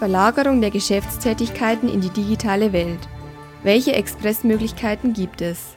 Verlagerung der Geschäftstätigkeiten in die digitale Welt. Welche Expressmöglichkeiten gibt es?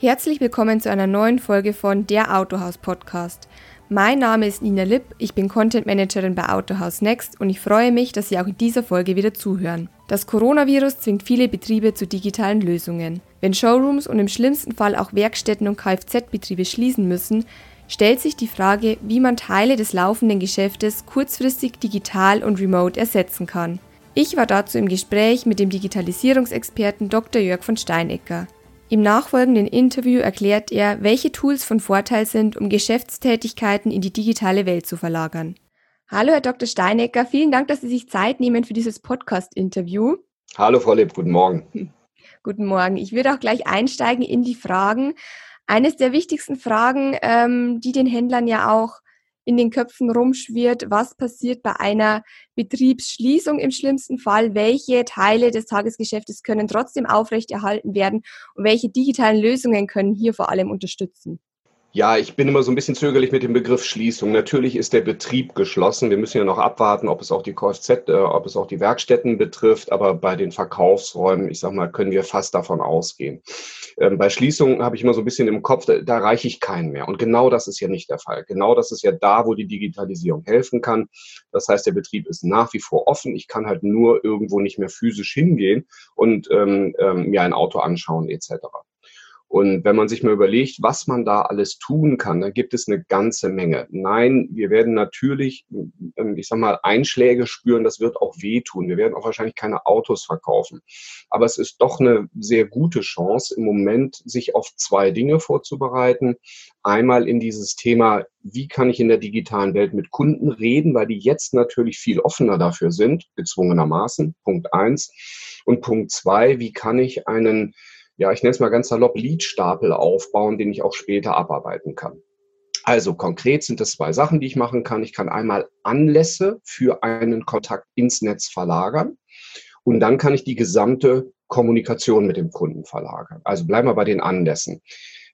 Herzlich willkommen zu einer neuen Folge von Der Autohaus Podcast. Mein Name ist Nina Lipp, ich bin Content Managerin bei Autohaus Next und ich freue mich, dass Sie auch in dieser Folge wieder zuhören. Das Coronavirus zwingt viele Betriebe zu digitalen Lösungen. Wenn Showrooms und im schlimmsten Fall auch Werkstätten und Kfz-Betriebe schließen müssen, stellt sich die Frage, wie man Teile des laufenden Geschäftes kurzfristig digital und remote ersetzen kann. Ich war dazu im Gespräch mit dem Digitalisierungsexperten Dr. Jörg von Steinecker. Im nachfolgenden Interview erklärt er, welche Tools von Vorteil sind, um Geschäftstätigkeiten in die digitale Welt zu verlagern. Hallo, Herr Dr. Steinecker, vielen Dank, dass Sie sich Zeit nehmen für dieses Podcast-Interview. Hallo, Frau Leb, guten Morgen. Guten Morgen. Ich würde auch gleich einsteigen in die Fragen. Eines der wichtigsten Fragen, ähm, die den Händlern ja auch in den Köpfen rumschwirrt, was passiert bei einer Betriebsschließung im schlimmsten Fall, welche Teile des Tagesgeschäftes können trotzdem aufrechterhalten werden und welche digitalen Lösungen können hier vor allem unterstützen. Ja, ich bin immer so ein bisschen zögerlich mit dem Begriff Schließung. Natürlich ist der Betrieb geschlossen. Wir müssen ja noch abwarten, ob es auch die Kfz, äh, ob es auch die Werkstätten betrifft. Aber bei den Verkaufsräumen, ich sag mal, können wir fast davon ausgehen. Ähm, bei Schließungen habe ich immer so ein bisschen im Kopf, da, da reiche ich keinen mehr. Und genau das ist ja nicht der Fall. Genau das ist ja da, wo die Digitalisierung helfen kann. Das heißt, der Betrieb ist nach wie vor offen. Ich kann halt nur irgendwo nicht mehr physisch hingehen und ähm, ähm, mir ein Auto anschauen etc. Und wenn man sich mal überlegt, was man da alles tun kann, dann gibt es eine ganze Menge. Nein, wir werden natürlich, ähm, ich sag mal, Einschläge spüren, das wird auch wehtun. Wir werden auch wahrscheinlich keine Autos verkaufen. Aber es ist doch eine sehr gute Chance, im Moment sich auf zwei Dinge vorzubereiten. Einmal in dieses Thema, wie kann ich in der digitalen Welt mit Kunden reden, weil die jetzt natürlich viel offener dafür sind, gezwungenermaßen. Punkt eins. Und Punkt zwei, wie kann ich einen ja, ich nenne es mal ganz salopp, Leadstapel aufbauen, den ich auch später abarbeiten kann. Also konkret sind es zwei Sachen, die ich machen kann. Ich kann einmal Anlässe für einen Kontakt ins Netz verlagern und dann kann ich die gesamte Kommunikation mit dem Kunden verlagern. Also bleiben wir bei den Anlässen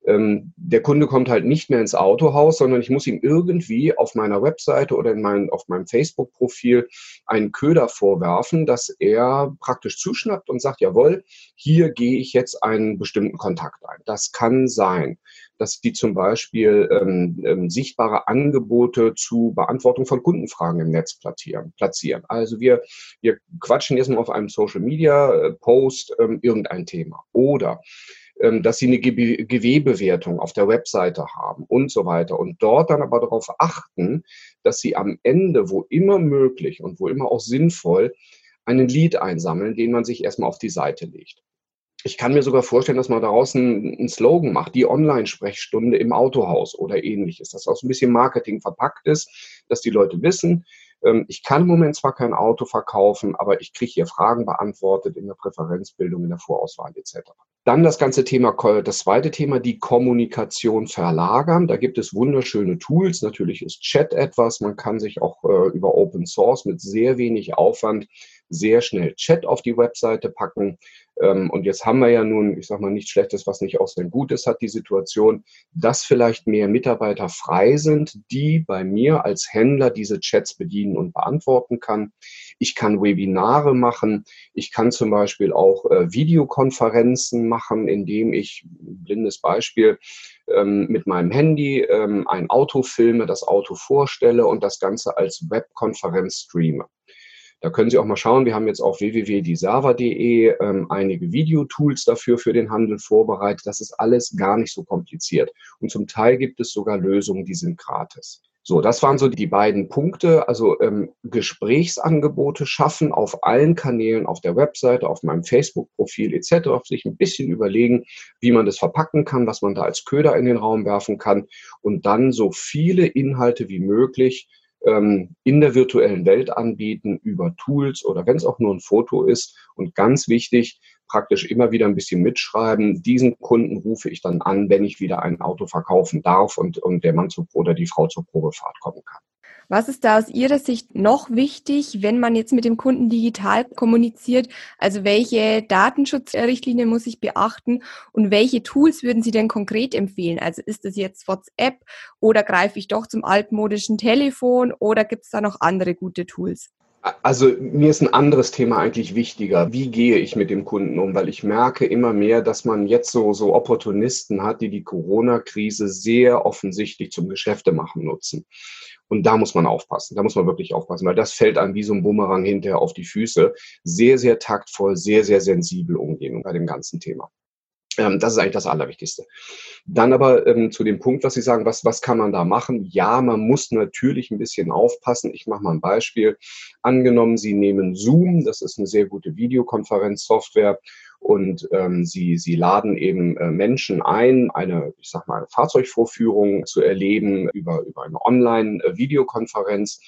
ähm, der Kunde kommt halt nicht mehr ins Autohaus, sondern ich muss ihm irgendwie auf meiner Webseite oder in mein, auf meinem Facebook-Profil einen Köder vorwerfen, dass er praktisch zuschnappt und sagt, jawohl, hier gehe ich jetzt einen bestimmten Kontakt ein. Das kann sein, dass die zum Beispiel ähm, ähm, sichtbare Angebote zu Beantwortung von Kundenfragen im Netz platzieren. platzieren. Also wir, wir quatschen jetzt mal auf einem Social-Media-Post äh, ähm, irgendein Thema. Oder dass sie eine GW-Bewertung auf der Webseite haben und so weiter. Und dort dann aber darauf achten, dass sie am Ende, wo immer möglich und wo immer auch sinnvoll, einen Lead einsammeln, den man sich erstmal auf die Seite legt. Ich kann mir sogar vorstellen, dass man daraus einen, Slogan macht, die Online-Sprechstunde im Autohaus oder ähnliches, dass auch so ein bisschen Marketing verpackt ist, dass die Leute wissen, ähm, ich kann im Moment zwar kein Auto verkaufen, aber ich kriege hier Fragen beantwortet in der Präferenzbildung, in der Vorauswahl etc. Dann das ganze Thema, das zweite Thema, die Kommunikation verlagern. Da gibt es wunderschöne Tools. Natürlich ist Chat etwas. Man kann sich auch äh, über Open Source mit sehr wenig Aufwand sehr schnell Chat auf die Webseite packen. Ähm, und jetzt haben wir ja nun, ich sage mal, nichts Schlechtes, was nicht auch sein Gutes hat, die Situation, dass vielleicht mehr Mitarbeiter frei sind, die bei mir als Händler diese Chats bedienen und beantworten kann. Ich kann Webinare machen. Ich kann zum Beispiel auch äh, Videokonferenzen machen, indem ich, blindes Beispiel, ähm, mit meinem Handy ähm, ein Auto filme, das Auto vorstelle und das Ganze als Webkonferenz streame. Da können Sie auch mal schauen. Wir haben jetzt auf www.dieserver.de ähm, einige Videotools dafür für den Handel vorbereitet. Das ist alles gar nicht so kompliziert. Und zum Teil gibt es sogar Lösungen, die sind gratis. So, das waren so die beiden Punkte. Also ähm, Gesprächsangebote schaffen auf allen Kanälen, auf der Webseite, auf meinem Facebook-Profil etc. Sich ein bisschen überlegen, wie man das verpacken kann, was man da als Köder in den Raum werfen kann und dann so viele Inhalte wie möglich ähm, in der virtuellen Welt anbieten über Tools oder wenn es auch nur ein Foto ist. Und ganz wichtig, praktisch immer wieder ein bisschen mitschreiben. Diesen Kunden rufe ich dann an, wenn ich wieder ein Auto verkaufen darf und, und der Mann zur, oder die Frau zur Probefahrt kommen kann. Was ist da aus Ihrer Sicht noch wichtig, wenn man jetzt mit dem Kunden digital kommuniziert? Also welche Datenschutzrichtlinien muss ich beachten und welche Tools würden Sie denn konkret empfehlen? Also ist das jetzt WhatsApp oder greife ich doch zum altmodischen Telefon oder gibt es da noch andere gute Tools? Also mir ist ein anderes Thema eigentlich wichtiger. Wie gehe ich mit dem Kunden um? Weil ich merke immer mehr, dass man jetzt so, so Opportunisten hat, die die Corona-Krise sehr offensichtlich zum Geschäftemachen nutzen. Und da muss man aufpassen. Da muss man wirklich aufpassen, weil das fällt einem wie so ein Bumerang hinterher auf die Füße. Sehr, sehr taktvoll, sehr, sehr sensibel umgehen bei dem ganzen Thema. Ähm, das ist eigentlich das Allerwichtigste. Dann aber ähm, zu dem Punkt, was Sie sagen, was, was kann man da machen? Ja, man muss natürlich ein bisschen aufpassen. Ich mache mal ein Beispiel. Angenommen, Sie nehmen Zoom, das ist eine sehr gute Videokonferenzsoftware und ähm, sie, sie laden eben äh, Menschen ein, eine, ich sag mal, Fahrzeugvorführung zu erleben über, über eine Online-Videokonferenz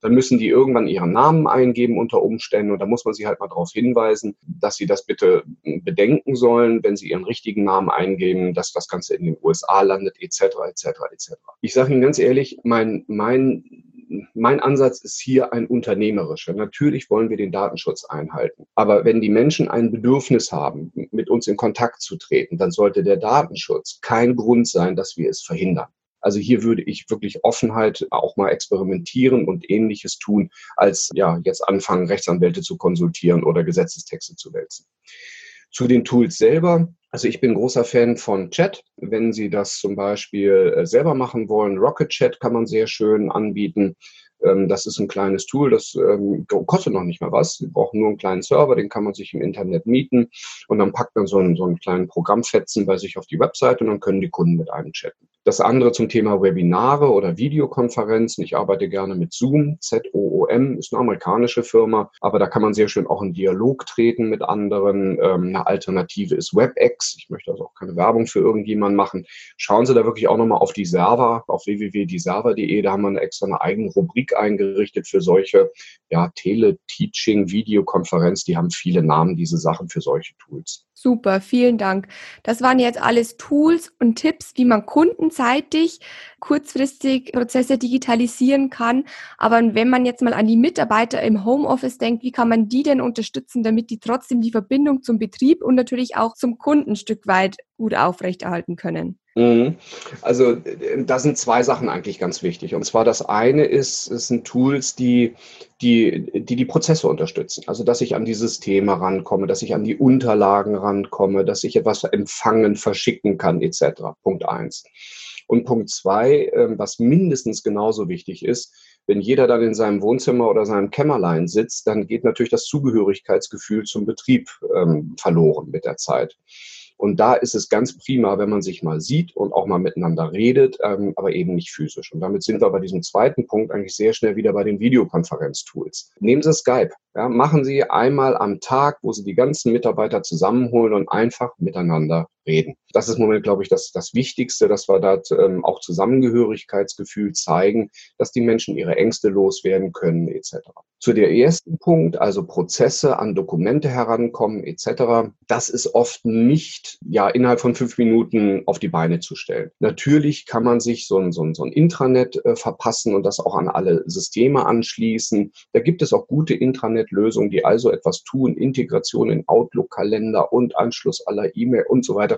dann müssen die irgendwann ihren Namen eingeben unter Umständen und da muss man sie halt mal darauf hinweisen, dass sie das bitte bedenken sollen, wenn sie ihren richtigen Namen eingeben, dass das Ganze in den USA landet, etc., etc., etc. Ich sage Ihnen ganz ehrlich, mein, mein mein Ansatz ist hier ein unternehmerischer. Natürlich wollen wir den Datenschutz einhalten. Aber wenn die Menschen ein Bedürfnis haben, mit uns in Kontakt zu treten, dann sollte der Datenschutz kein Grund sein, dass wir es verhindern. Also hier würde ich wirklich Offenheit auch mal experimentieren und ähnliches tun, als ja jetzt anfangen, Rechtsanwälte zu konsultieren oder Gesetzestexte zu wälzen. Zu den Tools selber. Also ich bin großer Fan von Chat. Wenn Sie das zum Beispiel äh, selber machen wollen, Rocket Chat kann man sehr schön anbieten. Ähm, das ist ein kleines Tool, das ähm, kostet noch nicht mal was. Sie brauchen nur einen kleinen Server, den kann man sich im Internet mieten und dann packt man so einen, so einen kleinen Programmfetzen bei sich auf die Webseite und dann können die Kunden mit einem chatten. Das andere zum Thema Webinare oder Videokonferenzen. Ich arbeite gerne mit Zoom. Z-O-O-M ist eine amerikanische Firma, aber da kann man sehr schön auch in Dialog treten mit anderen. Ähm, eine Alternative ist WebEx. Ich möchte also auch keine Werbung für irgendjemanden machen. Schauen Sie da wirklich auch nochmal auf die Server, auf www.dieserver.de. Da haben wir eine extra eine eigene Rubrik eingerichtet für solche ja, Tele-Teaching, Videokonferenz. Die haben viele Namen, diese Sachen für solche Tools. Super, vielen Dank. Das waren jetzt alles Tools und Tipps, wie man kundenseitig kurzfristig Prozesse digitalisieren kann. Aber wenn man jetzt mal an die Mitarbeiter im Homeoffice denkt, wie kann man die denn unterstützen, damit die trotzdem die Verbindung zum Betrieb und natürlich auch zum Kunden ein Stück weit gut aufrechterhalten können? Mhm. Also da sind zwei Sachen eigentlich ganz wichtig. Und zwar das eine ist, es sind Tools, die die, die die Prozesse unterstützen. Also dass ich an die Systeme rankomme, dass ich an die Unterlagen rankomme, dass ich etwas empfangen, verschicken kann, etc. Punkt eins. Und Punkt zwei, ähm, was mindestens genauso wichtig ist, wenn jeder dann in seinem Wohnzimmer oder seinem Kämmerlein sitzt, dann geht natürlich das Zugehörigkeitsgefühl zum Betrieb ähm, verloren mit der Zeit. Und da ist es ganz prima, wenn man sich mal sieht und auch mal miteinander redet, ähm, aber eben nicht physisch. Und damit sind wir bei diesem zweiten Punkt eigentlich sehr schnell wieder bei den Videokonferenztools. Nehmen Sie Skype. Ja, machen Sie einmal am Tag, wo Sie die ganzen Mitarbeiter zusammenholen und einfach miteinander reden. Das ist im Moment, glaube ich, das, das Wichtigste, dass wir da ähm, auch Zusammengehörigkeitsgefühl zeigen, dass die Menschen ihre Ängste loswerden können, etc. Zu der ersten Punkt, also Prozesse an Dokumente herankommen, etc. Das ist oft nicht ja innerhalb von fünf Minuten auf die Beine zu stellen. Natürlich kann man sich so ein, so ein, so ein Intranet äh, verpassen und das auch an alle Systeme anschließen. Da gibt es auch gute Intranet-Lösungen, die also etwas tun, Integration in Outlook-Kalender und Anschluss aller E-Mail und so weiter.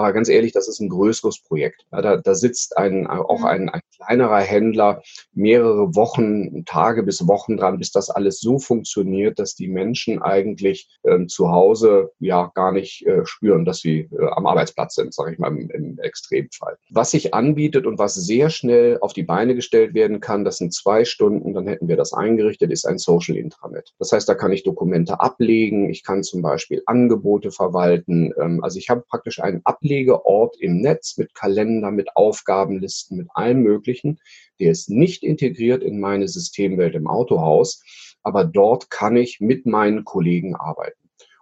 Aber ganz ehrlich, das ist ein größeres Projekt. Da, da sitzt ein, auch ein, ein kleinerer Händler mehrere Wochen, Tage bis Wochen dran, bis das alles so funktioniert, dass die Menschen eigentlich ähm, zu Hause ja gar nicht äh, spüren, dass sie äh, am Arbeitsplatz sind, sage ich mal im, im Extremfall. Was sich anbietet und was sehr schnell auf die Beine gestellt werden kann, das sind zwei Stunden, dann hätten wir das eingerichtet, ist ein Social Intranet. Das heißt, da kann ich Dokumente ablegen, ich kann zum Beispiel Angebote verwalten. Ähm, also ich habe praktisch einen Ablegeort im Netz mit Kalender, mit Aufgabenlisten, mit allem Möglichen. Der ist nicht integriert in meine Systemwelt im Autohaus, aber dort kann ich mit meinen Kollegen arbeiten.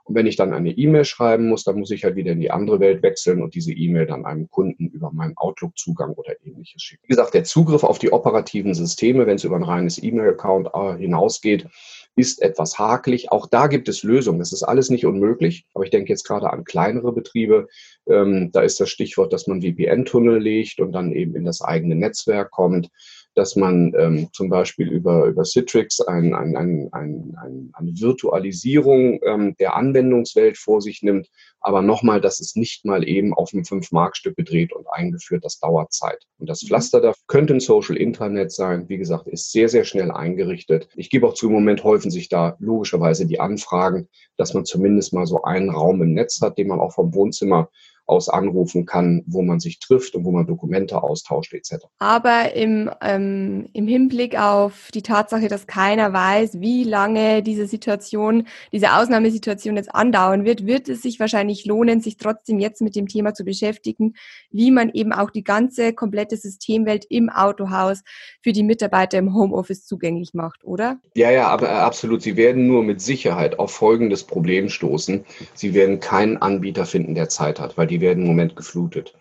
Und wenn ich dann eine E-Mail schreiben muss, dann muss ich halt wieder in die andere Welt wechseln und diese E-Mail dann einem Kunden über meinen Outlook-Zugang oder ähnliches schicken. Wie gesagt, der Zugriff auf die operativen Systeme, wenn es über ein reines E-Mail-Account äh, hinausgeht, ist etwas hakelig. Auch da gibt es Lösungen. Das ist alles nicht unmöglich. Aber ich denke jetzt gerade an kleinere Betriebe. Ähm, da ist das Stichwort, dass man VPN-Tunnel legt und dann eben in das eigene Netzwerk kommt. Dass man ähm, zum Beispiel über, über Citrix ein, ein, ein, ein, ein, eine Virtualisierung ähm, der Anwendungswelt vor sich nimmt. Aber nochmal, das ist nicht mal eben auf einem Fünf-Mark-Stück gedreht und eingeführt. Das dauert Zeit. Und das mhm. Pflaster da könnte ein Social Intranet sein. Wie gesagt, ist sehr, sehr schnell eingerichtet. Ich gebe auch zu, im Moment häufen sich da logischerweise die Anfragen, dass man zumindest mal so einen Raum im Netz hat, den man auch vom Wohnzimmer aus anrufen kann, wo man sich trifft und wo man Dokumente austauscht etc. Aber im, ähm, im Hinblick auf die Tatsache, dass keiner weiß, wie lange diese Situation, diese Ausnahmesituation jetzt andauern wird, wird es sich wahrscheinlich lohnen, sich trotzdem jetzt mit dem Thema zu beschäftigen, wie man eben auch die ganze komplette Systemwelt im Autohaus für die Mitarbeiter im Homeoffice zugänglich macht, oder? Ja, ja, aber äh, absolut. Sie werden nur mit Sicherheit auf folgendes Problem stoßen. Sie werden keinen Anbieter finden, der Zeit hat, weil die die werden im Moment geflutet.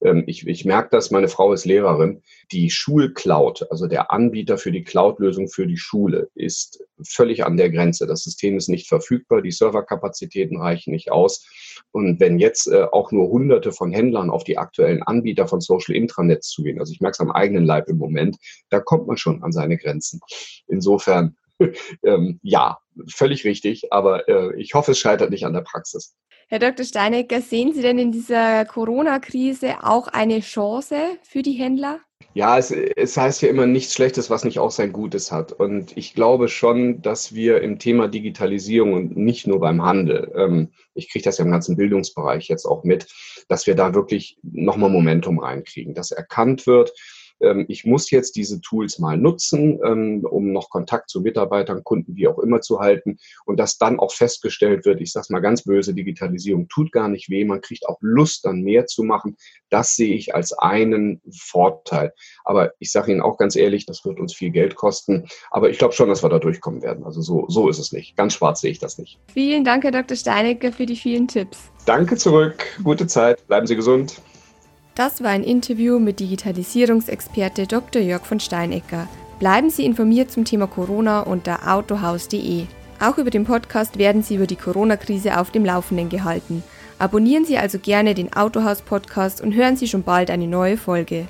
Ähm, ich, ich merke das, meine Frau ist Lehrerin. Die Schulcloud, also der Anbieter für die Cloud-Lösung für die Schule, ist völlig an der Grenze. Das System ist nicht verfügbar, die Serverkapazitäten reichen nicht aus. Und wenn jetzt äh, auch nur hunderte von Händlern auf die aktuellen Anbieter von Social Intranets zugehen, also ich merke es am eigenen Leib im Moment, da kommt man schon an seine Grenzen. Insofern, ähm, ja, völlig richtig, aber äh, ich hoffe, es scheitert nicht an der Praxis. Herr Dr. Steinecker, sehen Sie denn in dieser Corona-Krise auch eine Chance für die Händler? Ja, es, es heißt ja immer nichts Schlechtes, was nicht auch sein Gutes hat. Und ich glaube schon, dass wir im Thema Digitalisierung und nicht nur beim Handel, ähm, ich kriege das ja im ganzen Bildungsbereich jetzt auch mit, dass wir da wirklich nochmal Momentum reinkriegen, dass erkannt wird, ich muss jetzt diese Tools mal nutzen, ähm, um noch Kontakt zu Mitarbeitern, Kunden, wie auch immer zu halten und dass dann auch festgestellt wird, ich sage mal ganz böse, Digitalisierung tut gar nicht weh, man kriegt auch Lust, dann mehr zu machen. Das sehe ich als einen Vorteil. Aber ich sage Ihnen auch ganz ehrlich, das wird uns viel Geld kosten. Aber ich glaube schon, dass wir da durchkommen werden. Also so, so ist es nicht. Ganz schwarz sehe ich das nicht. Vielen Dank, Herr Dr. Steinecke, für die vielen Tipps. Danke zurück. Gute Zeit. Bleiben Sie gesund. Das war ein Interview mit Digitalisierungsexperte Dr. Jörg von Steinecker. Bleiben Sie informiert zum Thema Corona unter autohaus.de. Auch über den Podcast werden Sie über die Corona-Krise auf dem Laufenden gehalten. Abonnieren Sie also gerne den Autohaus-Podcast und hören Sie schon bald eine neue Folge.